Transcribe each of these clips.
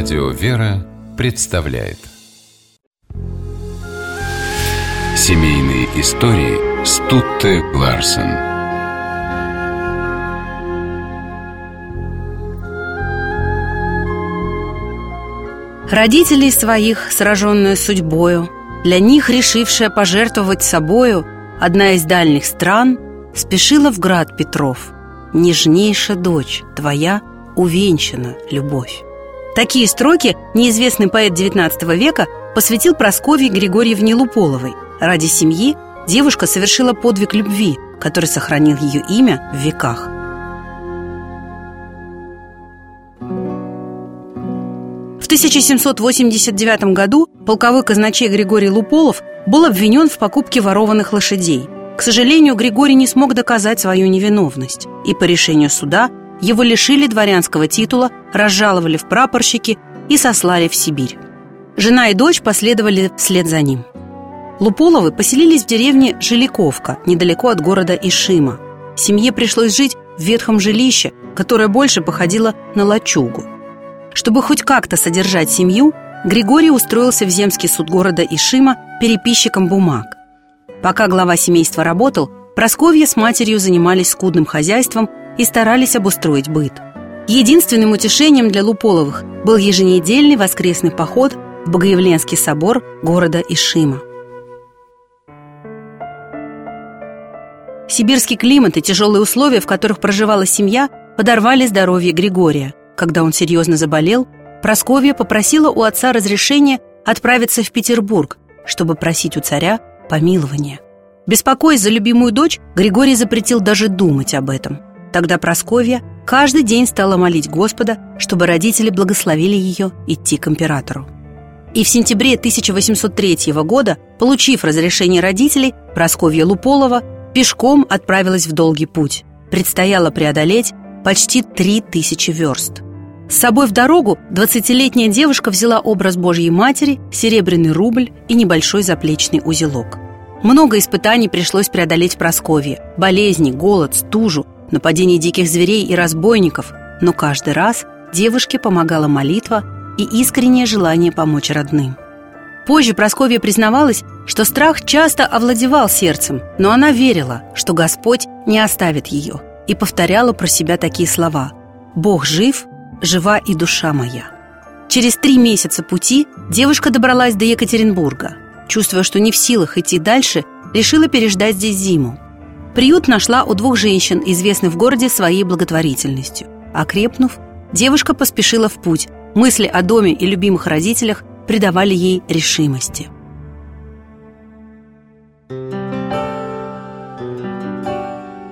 Радио «Вера» представляет. Семейные истории Стутте Ларсен. Родителей своих, сраженную судьбою, Для них, решившая пожертвовать собою, Одна из дальних стран Спешила в град Петров. Нежнейшая дочь твоя увенчана любовь Такие строки неизвестный поэт XIX века посвятил Прасковье Григорьевне Луполовой. Ради семьи девушка совершила подвиг любви, который сохранил ее имя в веках. В 1789 году полковой казначей Григорий Луполов был обвинен в покупке ворованных лошадей. К сожалению, Григорий не смог доказать свою невиновность, и по решению суда его лишили дворянского титула, разжаловали в прапорщики и сослали в Сибирь. Жена и дочь последовали вслед за ним. Луполовы поселились в деревне Жиликовка, недалеко от города Ишима. Семье пришлось жить в ветхом жилище, которое больше походило на лачугу. Чтобы хоть как-то содержать семью, Григорий устроился в земский суд города Ишима переписчиком бумаг. Пока глава семейства работал, Просковья с матерью занимались скудным хозяйством и старались обустроить быт. Единственным утешением для Луполовых был еженедельный воскресный поход в Богоявленский собор города Ишима. Сибирский климат и тяжелые условия, в которых проживала семья, подорвали здоровье Григория. Когда он серьезно заболел, Просковья попросила у отца разрешения отправиться в Петербург, чтобы просить у царя помилования. Беспокоясь за любимую дочь, Григорий запретил даже думать об этом – Тогда Просковья каждый день стала молить Господа, чтобы родители благословили ее идти к императору. И в сентябре 1803 года, получив разрешение родителей, Просковья Луполова пешком отправилась в долгий путь. Предстояло преодолеть почти три тысячи верст. С собой в дорогу 20-летняя девушка взяла образ Божьей Матери, серебряный рубль и небольшой заплечный узелок. Много испытаний пришлось преодолеть Просковье. Болезни, голод, стужу, нападений диких зверей и разбойников, но каждый раз девушке помогала молитва и искреннее желание помочь родным. Позже Прасковья признавалась, что страх часто овладевал сердцем, но она верила, что Господь не оставит ее, и повторяла про себя такие слова «Бог жив, жива и душа моя». Через три месяца пути девушка добралась до Екатеринбурга. Чувствуя, что не в силах идти дальше, решила переждать здесь зиму. Приют нашла у двух женщин, известных в городе своей благотворительностью. Окрепнув, девушка поспешила в путь. Мысли о доме и любимых родителях придавали ей решимости.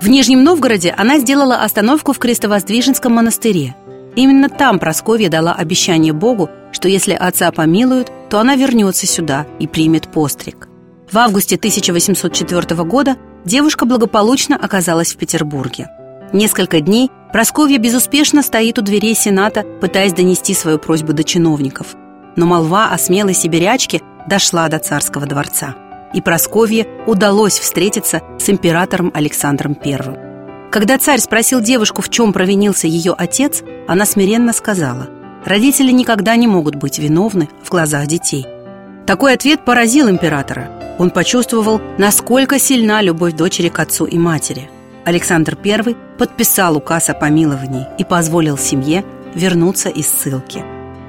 В Нижнем Новгороде она сделала остановку в Крестовоздвиженском монастыре. Именно там Просковья дала обещание Богу, что если отца помилуют, то она вернется сюда и примет постриг. В августе 1804 года девушка благополучно оказалась в Петербурге. Несколько дней Просковья безуспешно стоит у дверей Сената, пытаясь донести свою просьбу до чиновников. Но молва о смелой сибирячке дошла до царского дворца. И Просковье удалось встретиться с императором Александром I. Когда царь спросил девушку, в чем провинился ее отец, она смиренно сказала «Родители никогда не могут быть виновны в глазах детей». Такой ответ поразил императора. Он почувствовал, насколько сильна любовь дочери к отцу и матери. Александр I подписал указ о помиловании и позволил семье вернуться из ссылки.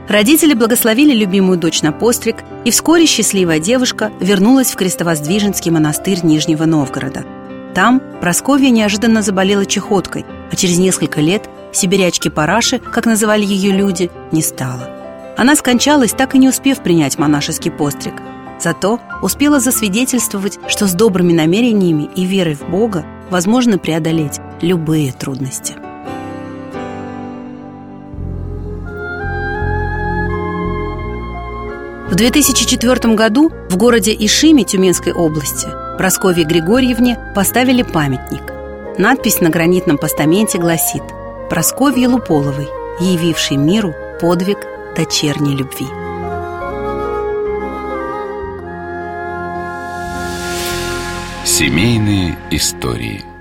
Родители благословили любимую дочь на постриг, и вскоре счастливая девушка вернулась в Крестовоздвиженский монастырь Нижнего Новгорода. Там Просковья неожиданно заболела чехоткой, а через несколько лет сибирячки Параши, как называли ее люди, не стало. Она скончалась, так и не успев принять монашеский постриг. Зато успела засвидетельствовать, что с добрыми намерениями и верой в Бога возможно преодолеть любые трудности. В 2004 году в городе Ишиме Тюменской области Прасковье Григорьевне поставили памятник. Надпись на гранитном постаменте гласит «Прасковье Луполовой, явившей миру подвиг дочерней любви. Семейные истории –